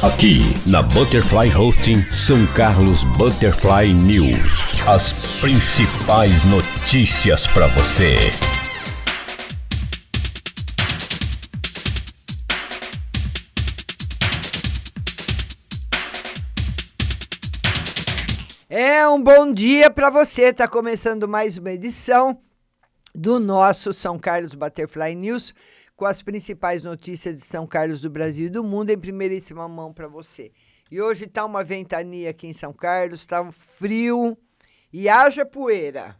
Aqui na Butterfly Hosting São Carlos Butterfly News. As principais notícias para você. É um bom dia para você. Está começando mais uma edição do nosso São Carlos Butterfly News com as principais notícias de São Carlos do Brasil e do mundo em primeiríssima mão para você. E hoje está uma ventania aqui em São Carlos, está frio e haja poeira.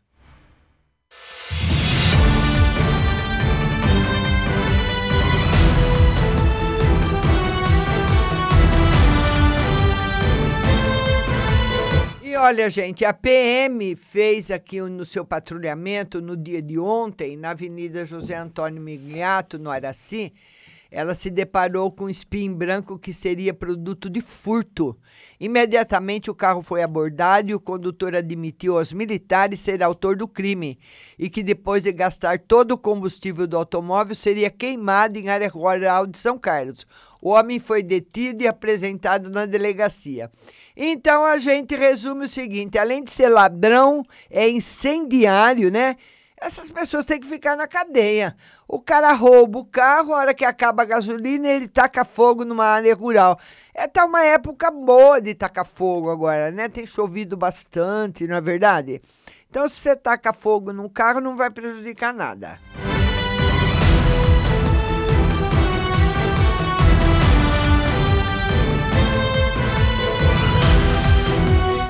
Olha, gente, a PM fez aqui no seu patrulhamento no dia de ontem, na Avenida José Antônio Migliato, no Araci, ela se deparou com um espinho branco que seria produto de furto. Imediatamente o carro foi abordado e o condutor admitiu aos militares ser autor do crime e que depois de gastar todo o combustível do automóvel seria queimado em área rural de São Carlos. O homem foi detido e apresentado na delegacia. Então a gente resume o seguinte: além de ser ladrão, é incendiário, né? Essas pessoas têm que ficar na cadeia. O cara rouba o carro, a hora que acaba a gasolina, ele taca fogo numa área rural. É tá uma época boa de tacar fogo agora, né? Tem chovido bastante, não é verdade? Então, se você taca fogo num carro, não vai prejudicar nada.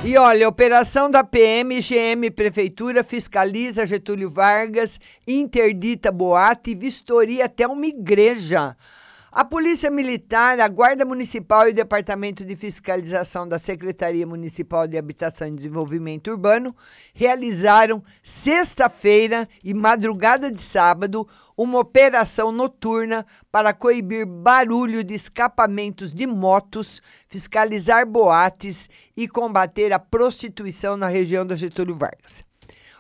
E olha, operação da PM, GM Prefeitura fiscaliza Getúlio Vargas, interdita boate e vistoria até uma igreja. A Polícia Militar, a Guarda Municipal e o Departamento de Fiscalização da Secretaria Municipal de Habitação e Desenvolvimento Urbano realizaram sexta-feira e madrugada de sábado uma operação noturna para coibir barulho de escapamentos de motos, fiscalizar boates e combater a prostituição na região da Getúlio Vargas.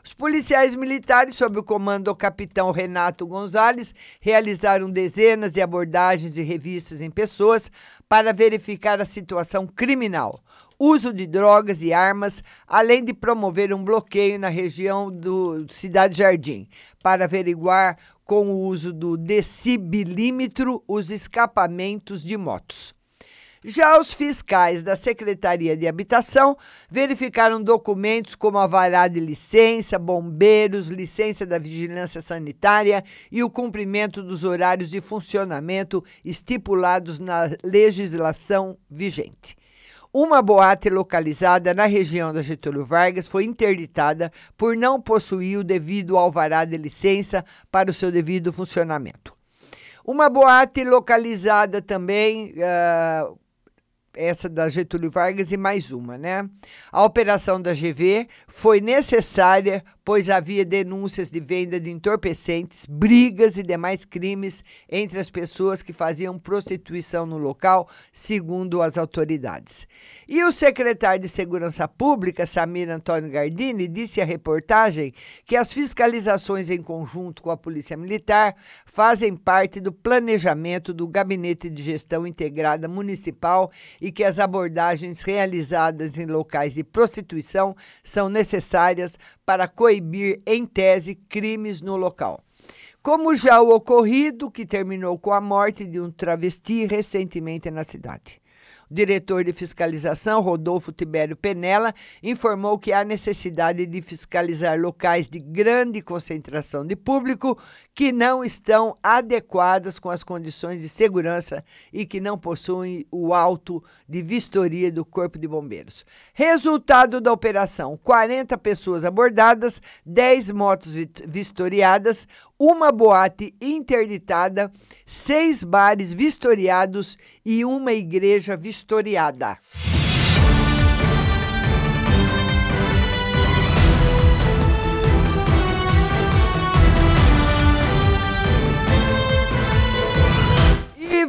Os policiais militares, sob o comando do capitão Renato Gonzalez, realizaram dezenas de abordagens e revistas em pessoas para verificar a situação criminal, uso de drogas e armas, além de promover um bloqueio na região do Cidade Jardim, para averiguar com o uso do decibilímetro os escapamentos de motos. Já os fiscais da Secretaria de Habitação verificaram documentos como alvará de licença, bombeiros, licença da vigilância sanitária e o cumprimento dos horários de funcionamento estipulados na legislação vigente. Uma boate localizada na região da Getúlio Vargas foi interditada por não possuir o devido alvará de licença para o seu devido funcionamento. Uma boate localizada também. Uh, essa da Getúlio Vargas e mais uma, né? A operação da GV foi necessária pois havia denúncias de venda de entorpecentes, brigas e demais crimes entre as pessoas que faziam prostituição no local, segundo as autoridades. E o secretário de Segurança Pública, Samir Antônio Gardini, disse à reportagem que as fiscalizações em conjunto com a Polícia Militar fazem parte do planejamento do Gabinete de Gestão Integrada Municipal e que as abordagens realizadas em locais de prostituição são necessárias para coibir, em tese, crimes no local. Como já o ocorrido, que terminou com a morte de um travesti recentemente na cidade. Diretor de fiscalização, Rodolfo Tibério Penella, informou que há necessidade de fiscalizar locais de grande concentração de público que não estão adequadas com as condições de segurança e que não possuem o auto de vistoria do Corpo de Bombeiros. Resultado da operação: 40 pessoas abordadas, 10 motos vistoriadas, uma boate interditada, seis bares vistoriados e uma igreja vistoriada.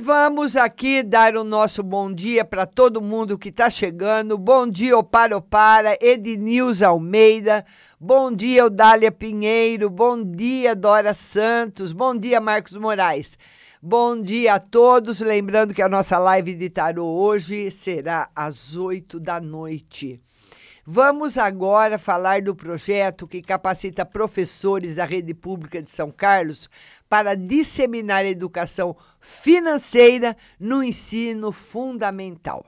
Vamos aqui dar o nosso bom dia para todo mundo que está chegando. Bom dia, Opara Opara, Ednilza Almeida. Bom dia, Odália Pinheiro. Bom dia, Dora Santos. Bom dia, Marcos Moraes. Bom dia a todos. Lembrando que a nossa live de tarô hoje será às 8 da noite. Vamos agora falar do projeto que capacita professores da rede pública de São Carlos para disseminar a educação financeira no ensino fundamental.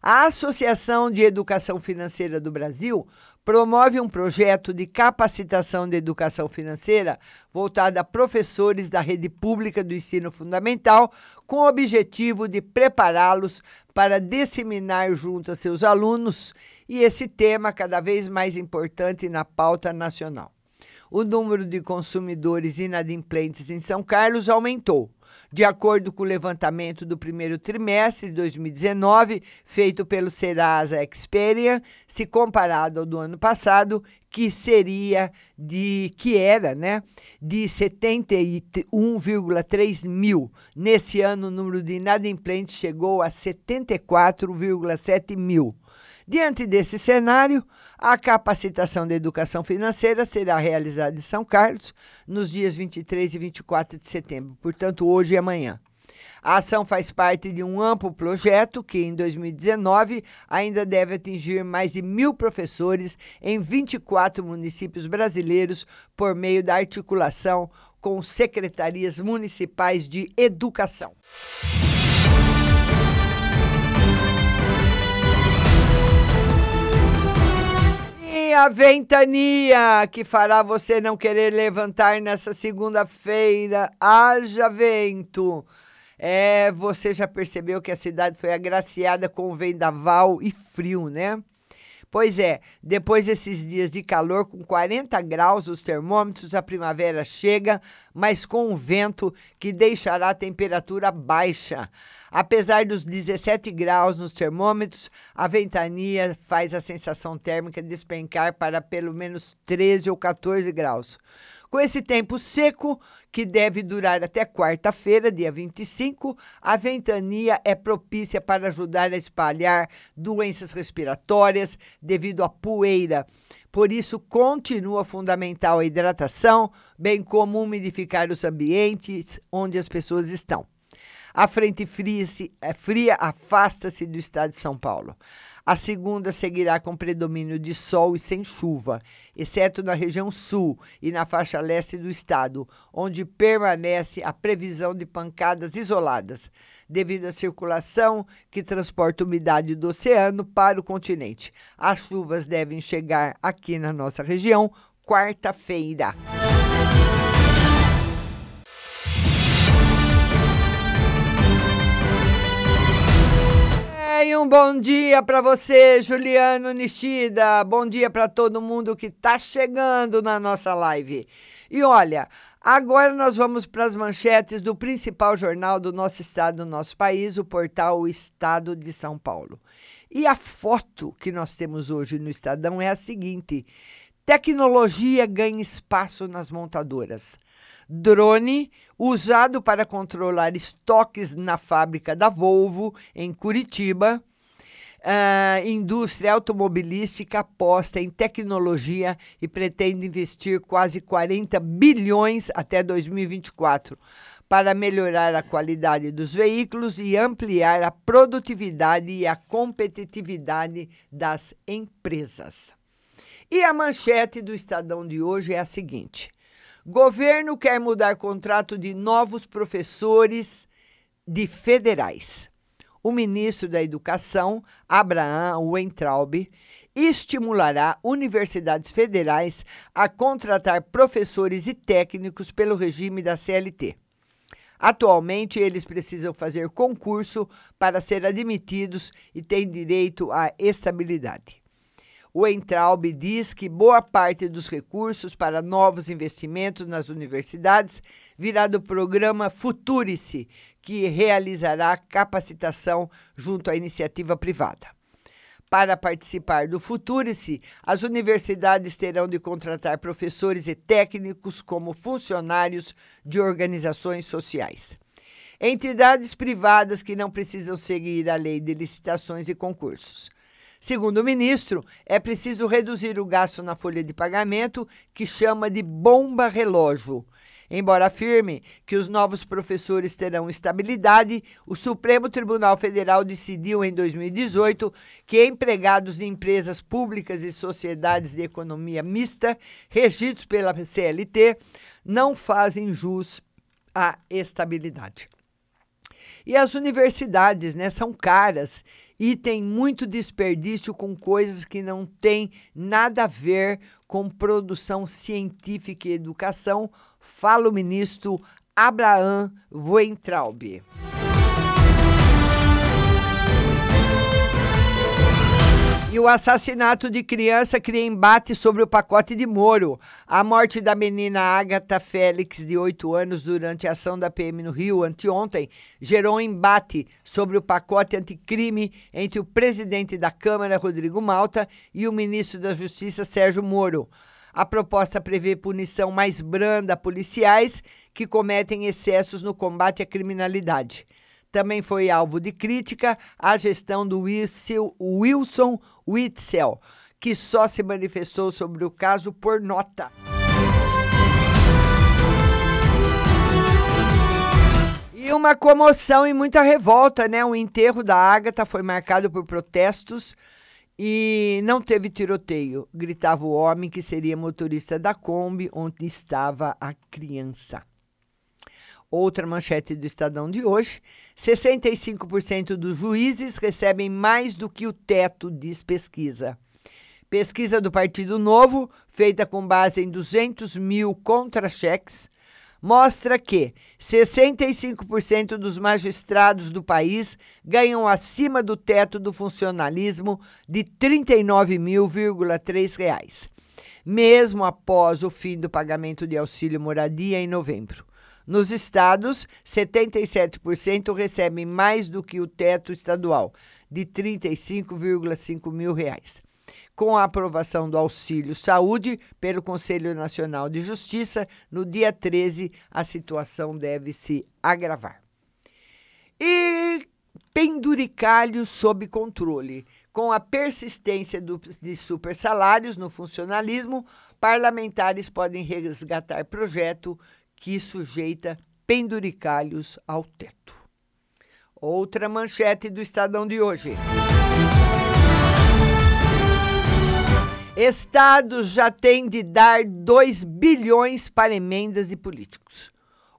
A Associação de Educação Financeira do Brasil promove um projeto de capacitação de educação financeira voltado a professores da rede pública do ensino fundamental, com o objetivo de prepará-los para disseminar junto a seus alunos e esse tema cada vez mais importante na pauta nacional. O número de consumidores inadimplentes em São Carlos aumentou de acordo com o levantamento do primeiro trimestre de 2019, feito pelo Serasa Experian, se comparado ao do ano passado, que seria de que era, né, de 71,3 mil. Nesse ano, o número de inadimplentes chegou a 74,7 mil. Diante desse cenário, a capacitação da educação financeira será realizada em São Carlos nos dias 23 e 24 de setembro, portanto, hoje e amanhã. A ação faz parte de um amplo projeto que, em 2019, ainda deve atingir mais de mil professores em 24 municípios brasileiros por meio da articulação com secretarias municipais de educação. A ventania que fará você não querer levantar nessa segunda-feira. Haja vento. É, você já percebeu que a cidade foi agraciada com vendaval e frio, né? Pois é, depois desses dias de calor com 40 graus os termômetros, a primavera chega, mas com um vento que deixará a temperatura baixa. Apesar dos 17 graus nos termômetros, a ventania faz a sensação térmica despencar para pelo menos 13 ou 14 graus. Com esse tempo seco, que deve durar até quarta-feira, dia 25, a ventania é propícia para ajudar a espalhar doenças respiratórias devido à poeira. Por isso, continua fundamental a hidratação, bem como umidificar os ambientes onde as pessoas estão. A frente fria, é, fria afasta-se do estado de São Paulo. A segunda seguirá com predomínio de sol e sem chuva, exceto na região sul e na faixa leste do estado, onde permanece a previsão de pancadas isoladas, devido à circulação que transporta umidade do oceano para o continente. As chuvas devem chegar aqui na nossa região quarta-feira. Um bom dia para você, Juliano Nishida. Bom dia para todo mundo que está chegando na nossa live. E olha, agora nós vamos para as manchetes do principal jornal do nosso estado, do nosso país, o portal o Estado de São Paulo. E a foto que nós temos hoje no Estadão é a seguinte: tecnologia ganha espaço nas montadoras drone usado para controlar estoques na fábrica da Volvo, em Curitiba. A indústria automobilística aposta em tecnologia e pretende investir quase 40 bilhões até 2024 para melhorar a qualidade dos veículos e ampliar a produtividade e a competitividade das empresas. E a manchete do Estadão de hoje é a seguinte: Governo quer mudar contrato de novos professores de federais. O ministro da Educação, Abraham Weintraub, estimulará universidades federais a contratar professores e técnicos pelo regime da CLT. Atualmente, eles precisam fazer concurso para ser admitidos e têm direito à estabilidade. O Entraub diz que boa parte dos recursos para novos investimentos nas universidades virá do programa Futurice, que realizará capacitação junto à iniciativa privada. Para participar do Futurice, as universidades terão de contratar professores e técnicos como funcionários de organizações sociais. entidades privadas que não precisam seguir a lei de licitações e concursos. Segundo o ministro, é preciso reduzir o gasto na folha de pagamento, que chama de bomba relógio. Embora afirme que os novos professores terão estabilidade, o Supremo Tribunal Federal decidiu em 2018 que empregados de empresas públicas e sociedades de economia mista, regidos pela CLT, não fazem jus à estabilidade. E as universidades, né, são caras e tem muito desperdício com coisas que não têm nada a ver com produção científica e educação, fala o ministro Abraham Weintraub. E o assassinato de criança cria embate sobre o pacote de Moro. A morte da menina Agatha Félix, de 8 anos, durante a ação da PM no Rio anteontem, gerou um embate sobre o pacote anticrime entre o presidente da Câmara, Rodrigo Malta, e o ministro da Justiça, Sérgio Moro. A proposta prevê punição mais branda a policiais que cometem excessos no combate à criminalidade. Também foi alvo de crítica a gestão do Wilson Witzel, que só se manifestou sobre o caso por nota. E uma comoção e muita revolta, né? O enterro da Ágata foi marcado por protestos e não teve tiroteio, gritava o homem que seria motorista da Kombi onde estava a criança. Outra manchete do Estadão de hoje: 65% dos juízes recebem mais do que o teto, diz pesquisa. Pesquisa do Partido Novo, feita com base em 200 mil contra-cheques, mostra que 65% dos magistrados do país ganham acima do teto do funcionalismo de 39.000,3 reais, mesmo após o fim do pagamento de auxílio moradia em novembro. Nos estados, 77% recebem mais do que o teto estadual, de 35,5 mil reais. Com a aprovação do auxílio saúde pelo Conselho Nacional de Justiça, no dia 13, a situação deve se agravar. E penduricalho sob controle. Com a persistência do, de supersalários no funcionalismo, parlamentares podem resgatar projeto que sujeita penduricalhos ao teto. Outra manchete do Estadão de hoje. Estados já têm de dar 2 bilhões para emendas de políticos.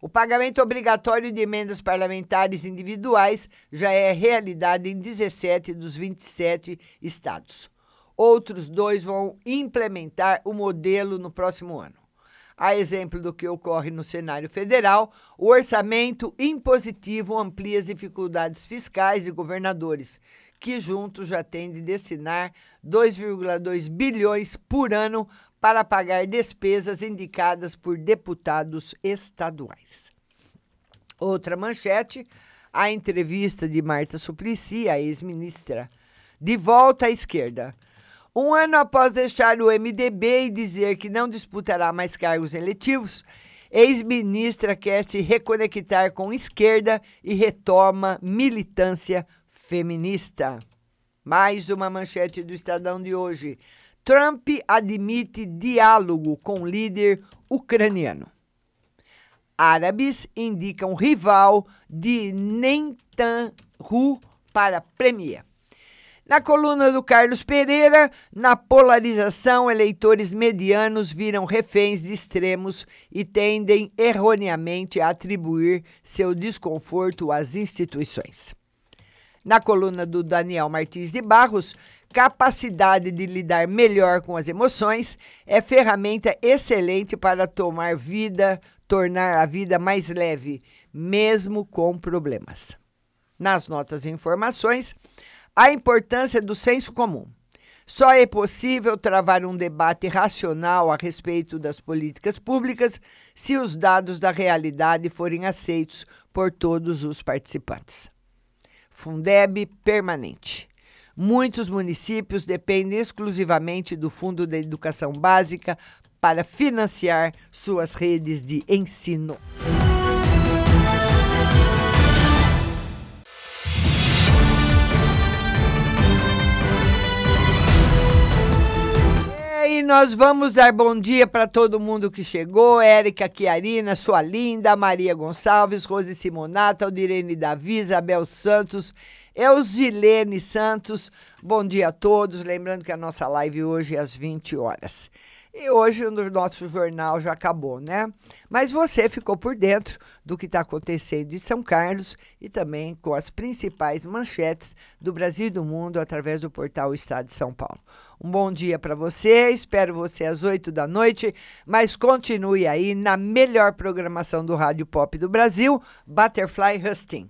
O pagamento obrigatório de emendas parlamentares individuais já é realidade em 17 dos 27 estados. Outros dois vão implementar o modelo no próximo ano. A exemplo do que ocorre no cenário federal, o orçamento impositivo amplia as dificuldades fiscais de governadores, que juntos já têm de destinar 2,2 bilhões por ano para pagar despesas indicadas por deputados estaduais. Outra manchete, a entrevista de Marta Suplicy, a ex-ministra, de volta à esquerda. Um ano após deixar o MDB e dizer que não disputará mais cargos eletivos, ex-ministra quer se reconectar com esquerda e retoma militância feminista. Mais uma manchete do Estadão de hoje. Trump admite diálogo com líder ucraniano. Árabes indicam rival de Netanyahu para premier. Na coluna do Carlos Pereira, na polarização, eleitores medianos viram reféns de extremos e tendem erroneamente a atribuir seu desconforto às instituições. Na coluna do Daniel Martins de Barros, capacidade de lidar melhor com as emoções é ferramenta excelente para tomar vida, tornar a vida mais leve, mesmo com problemas. Nas notas e informações, a importância do senso comum. Só é possível travar um debate racional a respeito das políticas públicas se os dados da realidade forem aceitos por todos os participantes. Fundeb permanente. Muitos municípios dependem exclusivamente do Fundo da Educação Básica para financiar suas redes de ensino. E nós vamos dar bom dia para todo mundo que chegou: Érica Chiarina, sua linda, Maria Gonçalves, Rose Simonato, Aldirene Davi, Isabel Santos, Eusilene Santos. Bom dia a todos. Lembrando que a nossa live hoje é às 20 horas. E hoje o nosso jornal já acabou, né? Mas você ficou por dentro do que está acontecendo em São Carlos e também com as principais manchetes do Brasil e do mundo através do portal Estado de São Paulo. Um bom dia para você, espero você às 8 da noite, mas continue aí na melhor programação do Rádio Pop do Brasil, Butterfly Husting.